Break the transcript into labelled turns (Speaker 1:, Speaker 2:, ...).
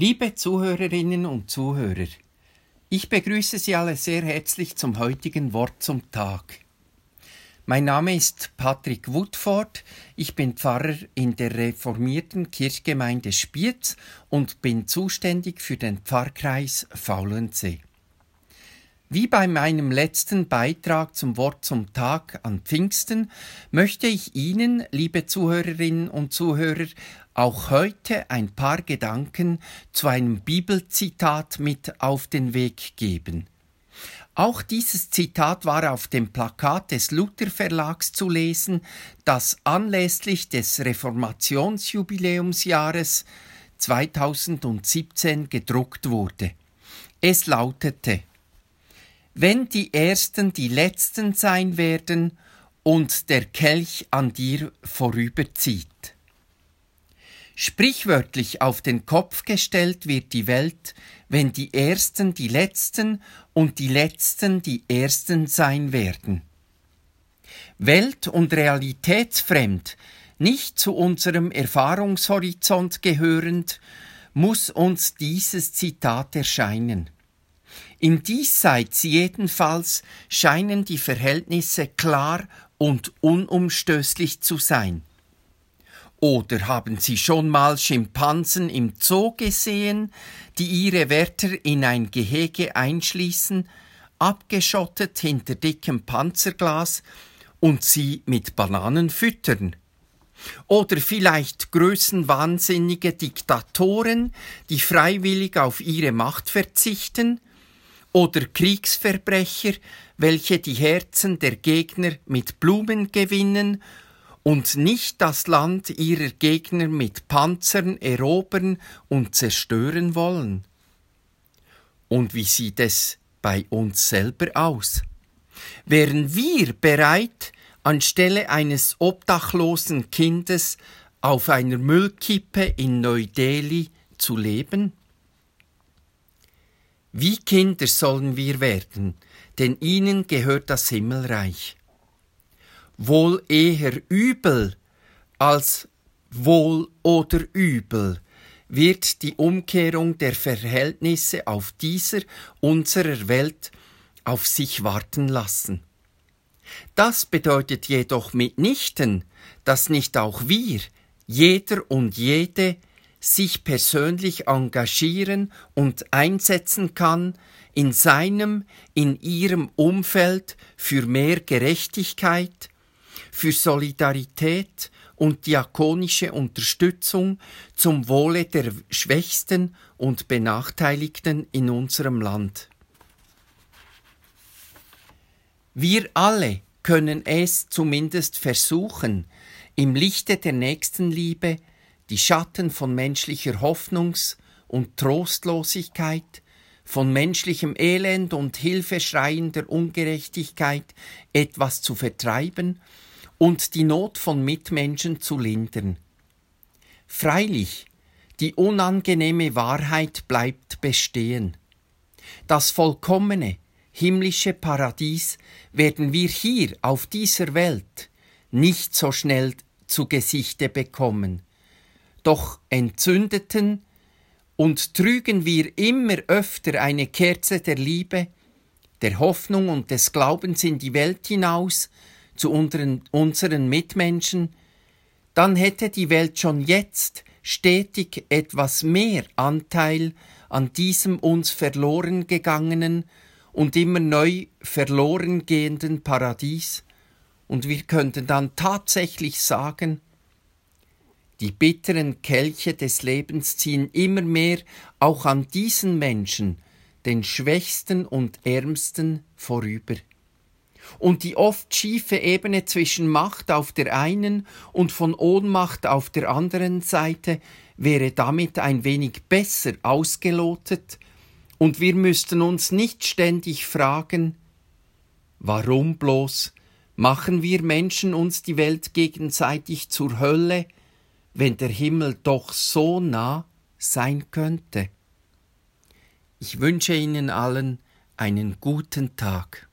Speaker 1: Liebe Zuhörerinnen und Zuhörer, ich begrüße Sie alle sehr herzlich zum heutigen Wort zum Tag. Mein Name ist Patrick Woodford, ich bin Pfarrer in der reformierten Kirchgemeinde Spiez und bin zuständig für den Pfarrkreis Faulensee. Wie bei meinem letzten Beitrag zum Wort zum Tag an Pfingsten möchte ich Ihnen, liebe Zuhörerinnen und Zuhörer, auch heute ein paar Gedanken zu einem Bibelzitat mit auf den Weg geben. Auch dieses Zitat war auf dem Plakat des Luther Verlags zu lesen, das anlässlich des Reformationsjubiläumsjahres 2017 gedruckt wurde. Es lautete wenn die Ersten die Letzten sein werden und der Kelch an dir vorüberzieht. Sprichwörtlich auf den Kopf gestellt wird die Welt, wenn die Ersten die Letzten und die Letzten die Ersten sein werden. Welt- und realitätsfremd, nicht zu unserem Erfahrungshorizont gehörend, muss uns dieses Zitat erscheinen. Im Diesseits jedenfalls scheinen die Verhältnisse klar und unumstößlich zu sein. Oder haben Sie schon mal Schimpansen im Zoo gesehen, die ihre Wärter in ein Gehege einschließen, abgeschottet hinter dickem Panzerglas und sie mit Bananen füttern? Oder vielleicht größenwahnsinnige Diktatoren, die freiwillig auf ihre Macht verzichten, oder Kriegsverbrecher, welche die Herzen der Gegner mit Blumen gewinnen und nicht das Land ihrer Gegner mit Panzern erobern und zerstören wollen. Und wie sieht es bei uns selber aus? Wären wir bereit, anstelle eines obdachlosen Kindes auf einer Müllkippe in Neu-Delhi zu leben? Wie Kinder sollen wir werden, denn ihnen gehört das Himmelreich. Wohl eher übel als wohl oder übel wird die Umkehrung der Verhältnisse auf dieser unserer Welt auf sich warten lassen. Das bedeutet jedoch mitnichten, dass nicht auch wir, jeder und jede, sich persönlich engagieren und einsetzen kann in seinem, in ihrem Umfeld für mehr Gerechtigkeit, für Solidarität und diakonische Unterstützung zum Wohle der Schwächsten und Benachteiligten in unserem Land. Wir alle können es zumindest versuchen, im Lichte der Nächstenliebe die Schatten von menschlicher Hoffnungs- und Trostlosigkeit, von menschlichem Elend und hilfeschreiender Ungerechtigkeit etwas zu vertreiben und die Not von Mitmenschen zu lindern. Freilich, die unangenehme Wahrheit bleibt bestehen. Das vollkommene, himmlische Paradies werden wir hier auf dieser Welt nicht so schnell zu Gesichte bekommen doch entzündeten und trügen wir immer öfter eine Kerze der Liebe, der Hoffnung und des Glaubens in die Welt hinaus zu unseren, unseren Mitmenschen, dann hätte die Welt schon jetzt stetig etwas mehr Anteil an diesem uns verloren gegangenen und immer neu verloren gehenden Paradies, und wir könnten dann tatsächlich sagen, die bitteren Kelche des Lebens ziehen immer mehr auch an diesen Menschen, den Schwächsten und Ärmsten, vorüber. Und die oft schiefe Ebene zwischen Macht auf der einen und von Ohnmacht auf der anderen Seite wäre damit ein wenig besser ausgelotet, und wir müssten uns nicht ständig fragen, warum bloß machen wir Menschen uns die Welt gegenseitig zur Hölle, wenn der Himmel doch so nah sein könnte. Ich wünsche Ihnen allen einen guten Tag.